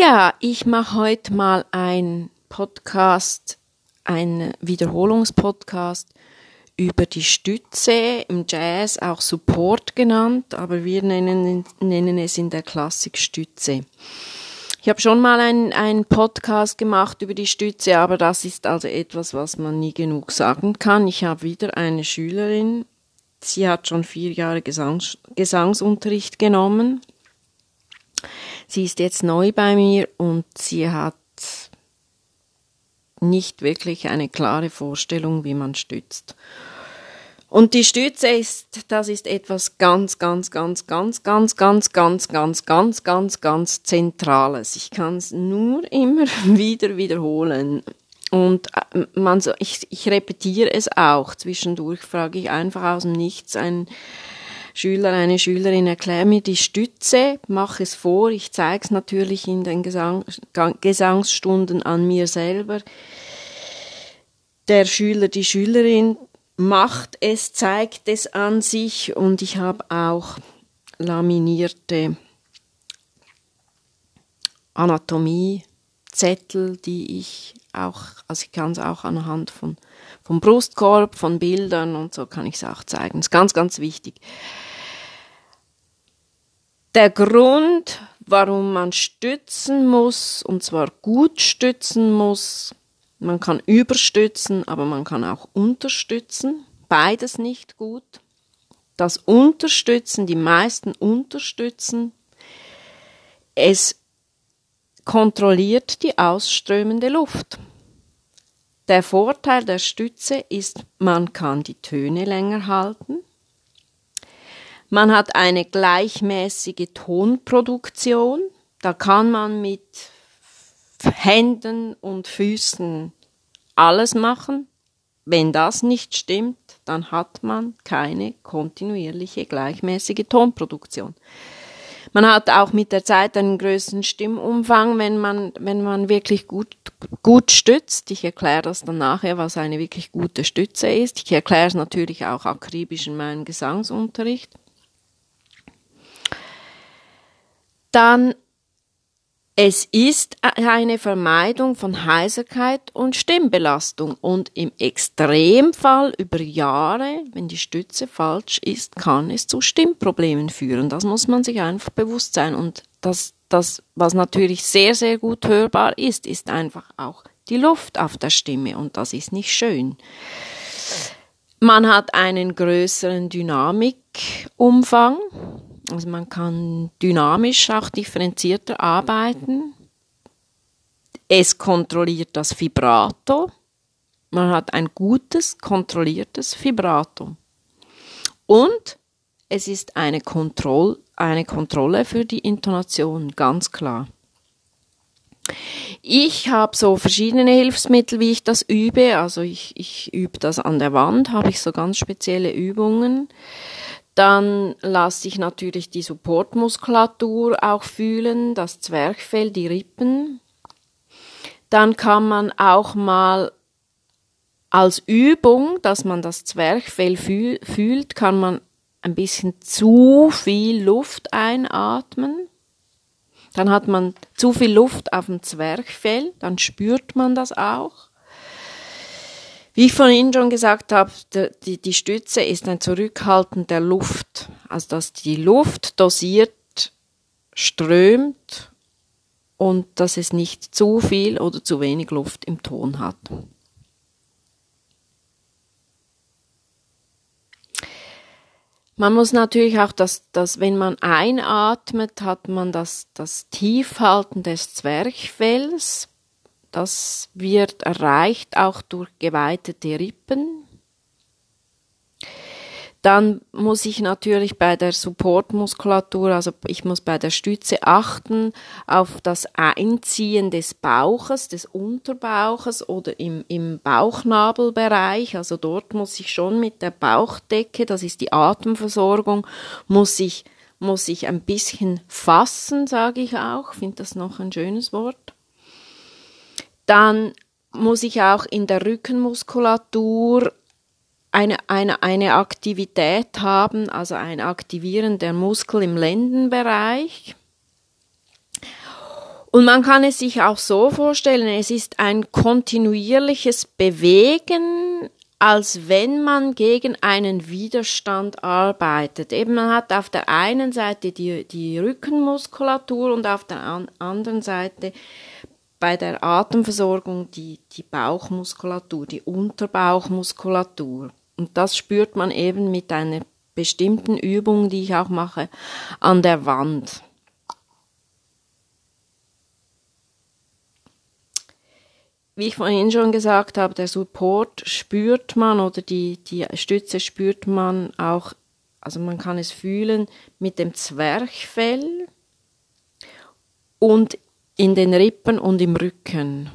Ja, ich mache heute mal ein Podcast, ein Wiederholungspodcast über die Stütze, im Jazz auch Support genannt, aber wir nennen, nennen es in der Klassik Stütze. Ich habe schon mal einen Podcast gemacht über die Stütze, aber das ist also etwas, was man nie genug sagen kann. Ich habe wieder eine Schülerin, sie hat schon vier Jahre Gesangs Gesangsunterricht genommen. Sie ist jetzt neu bei mir und sie hat nicht wirklich eine klare Vorstellung, wie man stützt. Und die Stütze ist, das ist etwas ganz, ganz, ganz, ganz, ganz, ganz, ganz, ganz, ganz, ganz, ganz Zentrales. Ich kann es nur immer wieder wiederholen. Und man ich, ich repetiere es auch. Zwischendurch frage ich einfach aus dem Nichts einen Schüler, eine Schülerin, erklär mir die Stütze, mach es vor. Ich zeige es natürlich in den Gesang, Gesangsstunden an mir selber. Der Schüler, die Schülerin macht es, zeigt es an sich und ich habe auch laminierte Anatomiezettel, die ich auch, also ich kann es auch anhand von vom Brustkorb, von Bildern und so kann ich es auch zeigen. Das ist ganz, ganz wichtig. Der Grund, warum man stützen muss, und zwar gut stützen muss, man kann überstützen, aber man kann auch unterstützen. Beides nicht gut. Das Unterstützen, die meisten unterstützen, es kontrolliert die ausströmende Luft. Der Vorteil der Stütze ist, man kann die Töne länger halten. Man hat eine gleichmäßige Tonproduktion. Da kann man mit Händen und Füßen alles machen. Wenn das nicht stimmt, dann hat man keine kontinuierliche gleichmäßige Tonproduktion. Man hat auch mit der Zeit einen größeren Stimmumfang, wenn man, wenn man wirklich gut, gut stützt. Ich erkläre das dann nachher, was eine wirklich gute Stütze ist. Ich erkläre es natürlich auch akribisch in meinem Gesangsunterricht. Dann es ist eine Vermeidung von Heiserkeit und Stimmbelastung und im Extremfall über Jahre, wenn die Stütze falsch ist, kann es zu Stimmproblemen führen. Das muss man sich einfach bewusst sein. Und das, das, was natürlich sehr, sehr gut hörbar ist, ist einfach auch die Luft auf der Stimme und das ist nicht schön. Man hat einen größeren Dynamikumfang also man kann dynamisch auch differenzierter arbeiten. Es kontrolliert das Vibrato. Man hat ein gutes, kontrolliertes Vibrato. Und es ist eine, Kontroll eine Kontrolle für die Intonation, ganz klar. Ich habe so verschiedene Hilfsmittel, wie ich das übe. Also ich, ich übe das an der Wand, habe ich so ganz spezielle Übungen. Dann lasse ich natürlich die Supportmuskulatur auch fühlen, das Zwerchfell, die Rippen. Dann kann man auch mal als Übung, dass man das Zwerchfell fühl, fühlt, kann man ein bisschen zu viel Luft einatmen. Dann hat man zu viel Luft auf dem Zwerchfell, dann spürt man das auch. Wie ich vorhin schon gesagt habe, die, die Stütze ist ein Zurückhalten der Luft. Also dass die Luft dosiert strömt und dass es nicht zu viel oder zu wenig Luft im Ton hat. Man muss natürlich auch, dass, dass wenn man einatmet, hat man das, das Tiefhalten des Zwerchfells das wird erreicht auch durch geweitete Rippen. Dann muss ich natürlich bei der Supportmuskulatur, also ich muss bei der Stütze achten auf das Einziehen des Bauches, des Unterbauches oder im, im Bauchnabelbereich. Also dort muss ich schon mit der Bauchdecke, das ist die Atemversorgung, muss ich, muss ich ein bisschen fassen, sage ich auch. Finde das noch ein schönes Wort. Dann muss ich auch in der Rückenmuskulatur eine, eine, eine Aktivität haben, also ein Aktivieren der Muskel im Lendenbereich. Und man kann es sich auch so vorstellen, es ist ein kontinuierliches Bewegen, als wenn man gegen einen Widerstand arbeitet. Eben man hat auf der einen Seite die, die Rückenmuskulatur und auf der an anderen Seite bei der Atemversorgung die, die Bauchmuskulatur, die Unterbauchmuskulatur. Und das spürt man eben mit einer bestimmten Übung, die ich auch mache, an der Wand. Wie ich vorhin schon gesagt habe, der Support spürt man oder die, die Stütze spürt man auch, also man kann es fühlen mit dem Zwerchfell und in den Rippen und im Rücken.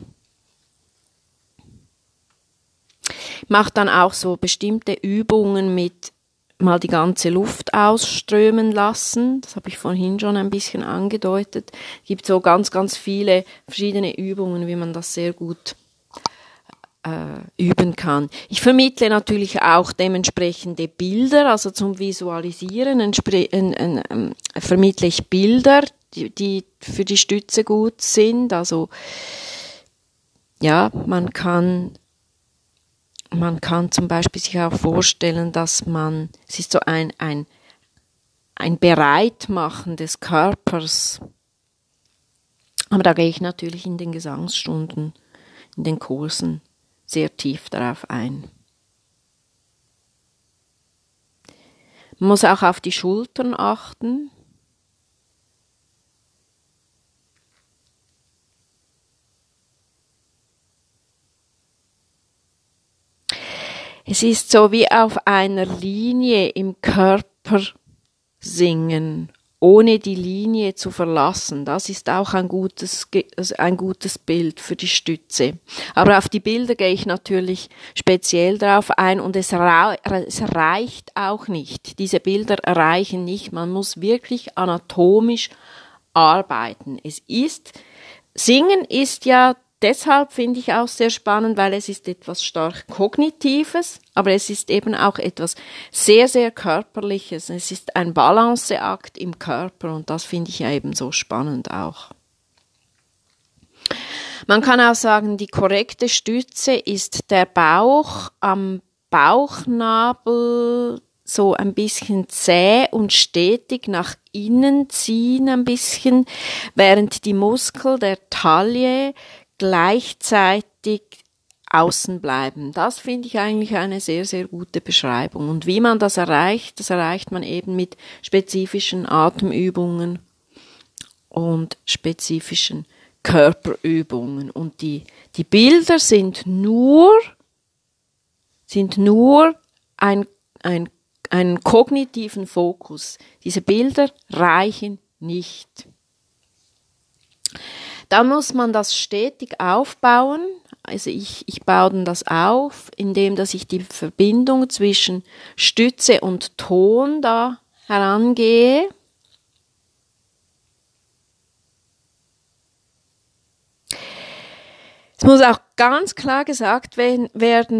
Macht dann auch so bestimmte Übungen mit mal die ganze Luft ausströmen lassen. Das habe ich vorhin schon ein bisschen angedeutet. Es gibt so ganz, ganz viele verschiedene Übungen, wie man das sehr gut äh, üben kann. Ich vermittle natürlich auch dementsprechende Bilder, also zum Visualisieren äh, äh, vermittle ich Bilder, die, für die Stütze gut sind. Also ja, man kann man kann zum Beispiel sich auch vorstellen, dass man, es ist so ein, ein, ein Bereitmachen des Körpers. Aber da gehe ich natürlich in den Gesangsstunden, in den Kursen sehr tief darauf ein. Man muss auch auf die Schultern achten. Es ist so wie auf einer Linie im Körper singen, ohne die Linie zu verlassen. Das ist auch ein gutes, also ein gutes Bild für die Stütze. Aber auf die Bilder gehe ich natürlich speziell darauf ein und es, es reicht auch nicht. Diese Bilder reichen nicht. Man muss wirklich anatomisch arbeiten. Es ist, Singen ist ja deshalb finde ich auch sehr spannend, weil es ist etwas stark Kognitives, aber es ist eben auch etwas sehr, sehr Körperliches. Es ist ein Balanceakt im Körper und das finde ich ja eben so spannend auch. Man kann auch sagen, die korrekte Stütze ist der Bauch am Bauchnabel so ein bisschen zäh und stetig nach innen ziehen ein bisschen, während die Muskel der Taille gleichzeitig außen bleiben. Das finde ich eigentlich eine sehr, sehr gute Beschreibung. Und wie man das erreicht, das erreicht man eben mit spezifischen Atemübungen und spezifischen Körperübungen. Und die, die Bilder sind nur, sind nur ein, ein, einen kognitiven Fokus. Diese Bilder reichen nicht. Da muss man das stetig aufbauen. Also ich, ich baue dann das auf, indem dass ich die Verbindung zwischen Stütze und Ton da herangehe. Es muss auch ganz klar gesagt werden,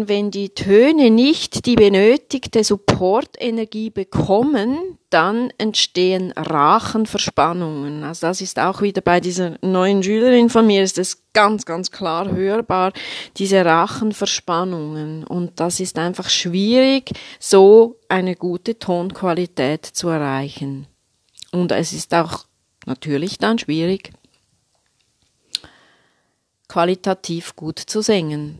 wenn die Töne nicht die benötigte Supportenergie bekommen, dann entstehen Rachenverspannungen. Also das ist auch wieder bei dieser neuen Schülerin von mir, ist es ganz, ganz klar hörbar, diese Rachenverspannungen. Und das ist einfach schwierig, so eine gute Tonqualität zu erreichen. Und es ist auch natürlich dann schwierig, qualitativ gut zu singen.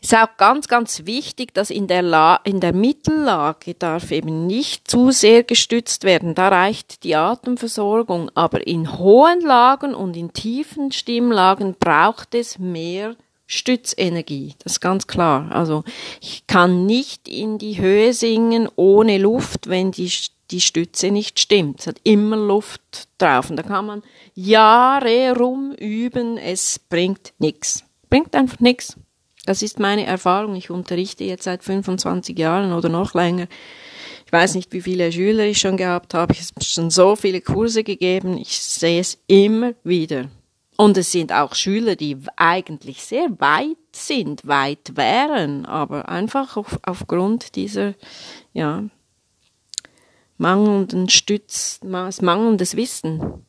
Es ist auch ganz, ganz wichtig, dass in der, La in der Mittellage darf eben nicht zu sehr gestützt werden. Da reicht die Atemversorgung. Aber in hohen Lagen und in tiefen Stimmlagen braucht es mehr Stützenergie. Das ist ganz klar. Also ich kann nicht in die Höhe singen ohne Luft, wenn die die Stütze nicht stimmt. Es hat immer Luft drauf. Und da kann man Jahre rum üben, es bringt nichts. Bringt einfach nichts. Das ist meine Erfahrung. Ich unterrichte jetzt seit 25 Jahren oder noch länger. Ich weiß nicht, wie viele Schüler ich schon gehabt habe. Ich habe schon so viele Kurse gegeben. Ich sehe es immer wieder. Und es sind auch Schüler, die eigentlich sehr weit sind, weit wären, aber einfach auf, aufgrund dieser, ja, mangelnden Stütz, mangelndes Wissen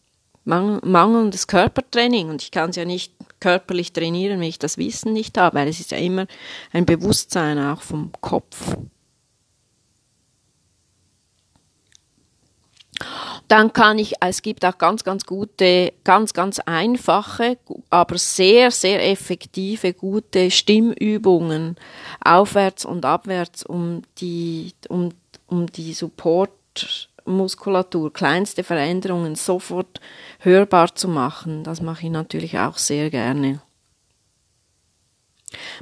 mangelndes Körpertraining und ich kann es ja nicht körperlich trainieren, wenn ich das Wissen nicht habe, weil es ist ja immer ein Bewusstsein auch vom Kopf. Dann kann ich, es gibt auch ganz, ganz gute, ganz, ganz einfache, aber sehr, sehr effektive, gute Stimmübungen aufwärts und abwärts, um die, um, um die Supportmuskulatur, kleinste Veränderungen sofort hörbar zu machen. Das mache ich natürlich auch sehr gerne.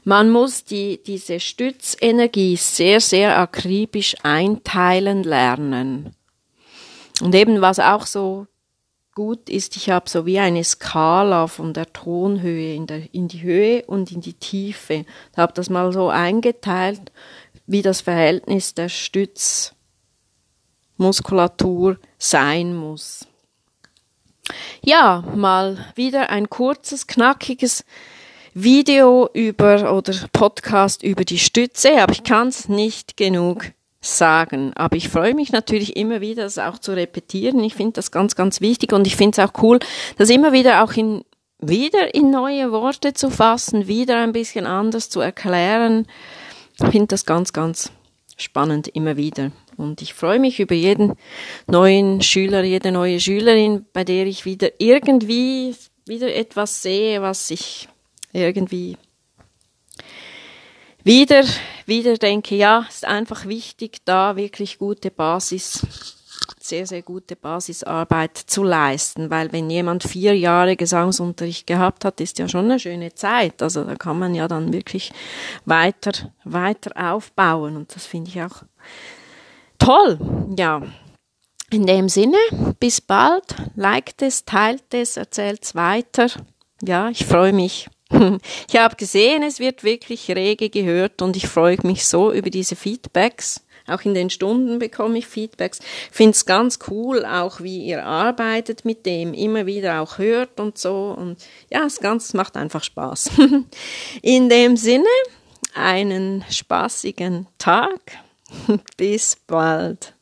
Man muss die, diese Stützenergie sehr, sehr akribisch einteilen lernen. Und eben was auch so gut ist, ich habe so wie eine Skala von der Tonhöhe in, der, in die Höhe und in die Tiefe. Ich habe das mal so eingeteilt, wie das Verhältnis der Stützmuskulatur sein muss. Ja, mal wieder ein kurzes, knackiges Video über oder Podcast über die Stütze, aber ich kann es nicht genug sagen. Aber ich freue mich natürlich immer wieder, das auch zu repetieren. Ich finde das ganz, ganz wichtig und ich finde es auch cool, das immer wieder auch in, wieder in neue Worte zu fassen, wieder ein bisschen anders zu erklären. Ich finde das ganz, ganz spannend immer wieder. Und ich freue mich über jeden neuen Schüler, jede neue Schülerin, bei der ich wieder irgendwie wieder etwas sehe, was ich irgendwie wieder, wieder denke, ja, ist einfach wichtig, da wirklich gute Basis, sehr, sehr gute Basisarbeit zu leisten, weil wenn jemand vier Jahre Gesangsunterricht gehabt hat, ist ja schon eine schöne Zeit. Also da kann man ja dann wirklich weiter, weiter aufbauen und das finde ich auch toll. Ja. In dem Sinne, bis bald, liked es, teilt es, erzählt es weiter. Ja, ich freue mich. Ich habe gesehen, es wird wirklich rege gehört und ich freue mich so über diese Feedbacks. Auch in den Stunden bekomme ich Feedbacks. Finde es ganz cool, auch wie ihr arbeitet mit dem, immer wieder auch hört und so. Und ja, es ganz macht einfach Spaß. In dem Sinne, einen spaßigen Tag. Bis bald.